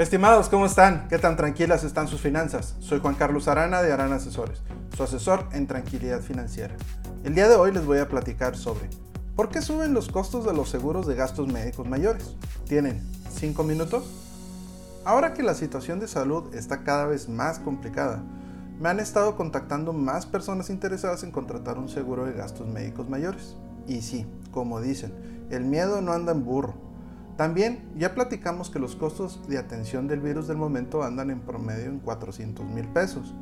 Estimados, ¿cómo están? ¿Qué tan tranquilas están sus finanzas? Soy Juan Carlos Arana de Arana Asesores, su asesor en tranquilidad financiera. El día de hoy les voy a platicar sobre ¿por qué suben los costos de los seguros de gastos médicos mayores? ¿Tienen 5 minutos? Ahora que la situación de salud está cada vez más complicada, me han estado contactando más personas interesadas en contratar un seguro de gastos médicos mayores. Y sí, como dicen, el miedo no anda en burro también ya platicamos que los costos de atención del virus del momento andan en promedio en 400 mil pesos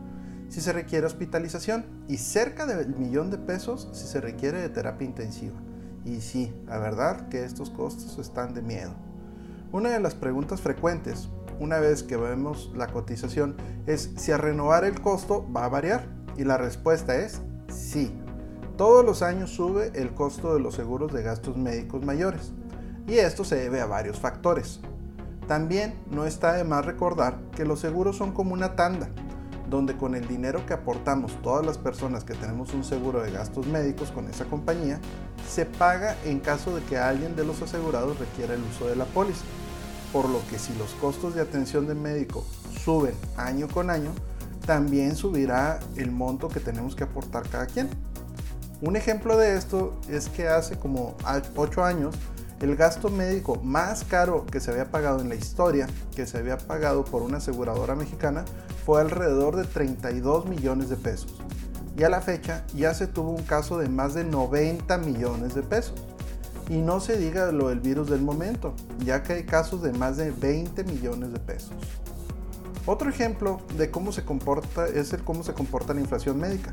si se requiere hospitalización y cerca del millón de pesos si se requiere de terapia intensiva. Y sí, la verdad que estos costos están de miedo. Una de las preguntas frecuentes, una vez que vemos la cotización, es si a renovar el costo va a variar. Y la respuesta es sí. Todos los años sube el costo de los seguros de gastos médicos mayores y esto se debe a varios factores. También no está de más recordar que los seguros son como una tanda, donde con el dinero que aportamos todas las personas que tenemos un seguro de gastos médicos con esa compañía, se paga en caso de que alguien de los asegurados requiera el uso de la póliza. Por lo que si los costos de atención de médico suben año con año, también subirá el monto que tenemos que aportar cada quien. Un ejemplo de esto es que hace como 8 años el gasto médico más caro que se había pagado en la historia, que se había pagado por una aseguradora mexicana, fue alrededor de 32 millones de pesos. Y a la fecha ya se tuvo un caso de más de 90 millones de pesos. Y no se diga lo del virus del momento, ya que hay casos de más de 20 millones de pesos. Otro ejemplo de cómo se comporta es el cómo se comporta la inflación médica.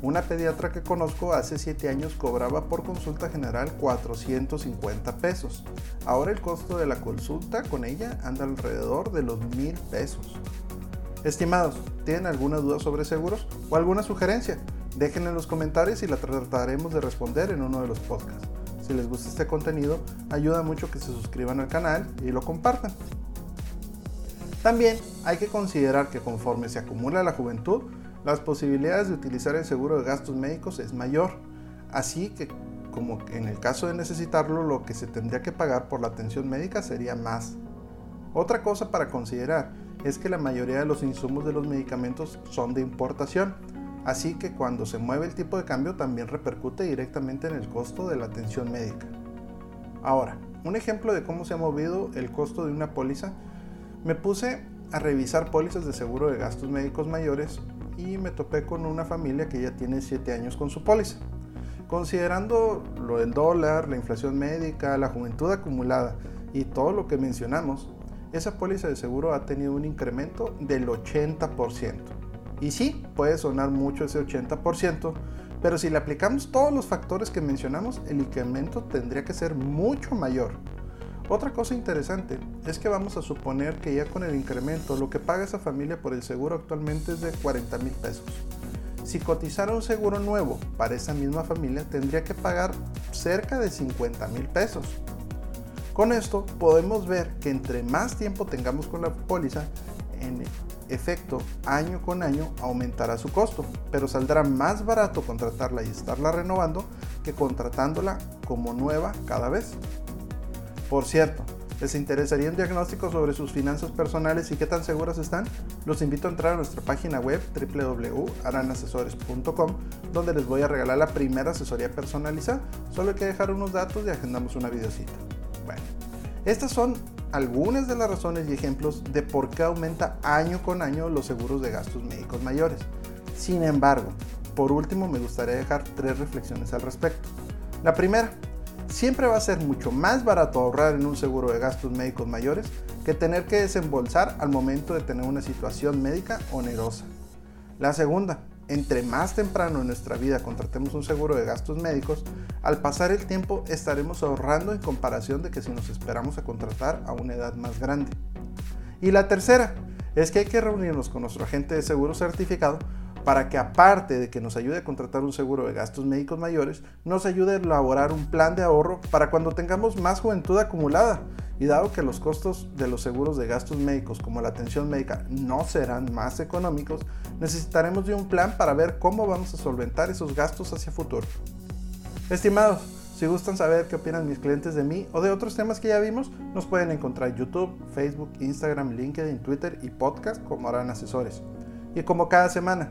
Una pediatra que conozco hace 7 años cobraba por consulta general 450 pesos. Ahora el costo de la consulta con ella anda alrededor de los 1000 pesos. Estimados, ¿tienen alguna duda sobre seguros o alguna sugerencia? Déjenla en los comentarios y la trataremos de responder en uno de los podcasts. Si les gusta este contenido, ayuda mucho que se suscriban al canal y lo compartan. También hay que considerar que conforme se acumula la juventud, las posibilidades de utilizar el seguro de gastos médicos es mayor. Así que, como en el caso de necesitarlo, lo que se tendría que pagar por la atención médica sería más. Otra cosa para considerar es que la mayoría de los insumos de los medicamentos son de importación, así que cuando se mueve el tipo de cambio también repercute directamente en el costo de la atención médica. Ahora, un ejemplo de cómo se ha movido el costo de una póliza, me puse a revisar pólizas de seguro de gastos médicos mayores y me topé con una familia que ya tiene 7 años con su póliza. Considerando lo del dólar, la inflación médica, la juventud acumulada y todo lo que mencionamos, esa póliza de seguro ha tenido un incremento del 80%. Y sí, puede sonar mucho ese 80%, pero si le aplicamos todos los factores que mencionamos, el incremento tendría que ser mucho mayor. Otra cosa interesante es que vamos a suponer que ya con el incremento lo que paga esa familia por el seguro actualmente es de 40 mil pesos. Si cotizara un seguro nuevo para esa misma familia tendría que pagar cerca de 50 mil pesos. Con esto podemos ver que entre más tiempo tengamos con la póliza, en efecto, año con año aumentará su costo, pero saldrá más barato contratarla y estarla renovando que contratándola como nueva cada vez. Por cierto, ¿les interesaría un diagnóstico sobre sus finanzas personales y qué tan seguras están? Los invito a entrar a nuestra página web www.aranasesores.com donde les voy a regalar la primera asesoría personalizada. Solo hay que dejar unos datos y agendamos una videocita. Bueno, estas son algunas de las razones y ejemplos de por qué aumenta año con año los seguros de gastos médicos mayores. Sin embargo, por último me gustaría dejar tres reflexiones al respecto. La primera, siempre va a ser mucho más barato ahorrar en un seguro de gastos médicos mayores que tener que desembolsar al momento de tener una situación médica onerosa. La segunda, entre más temprano en nuestra vida contratemos un seguro de gastos médicos, al pasar el tiempo estaremos ahorrando en comparación de que si nos esperamos a contratar a una edad más grande. Y la tercera, es que hay que reunirnos con nuestro agente de seguro certificado para que aparte de que nos ayude a contratar un seguro de gastos médicos mayores, nos ayude a elaborar un plan de ahorro para cuando tengamos más juventud acumulada. Y dado que los costos de los seguros de gastos médicos como la atención médica no serán más económicos, necesitaremos de un plan para ver cómo vamos a solventar esos gastos hacia futuro. Estimados, Si gustan saber qué opinan mis clientes de mí o de otros temas que ya vimos, nos pueden encontrar en YouTube, Facebook, Instagram, LinkedIn, Twitter y podcast como harán asesores. Y como cada semana,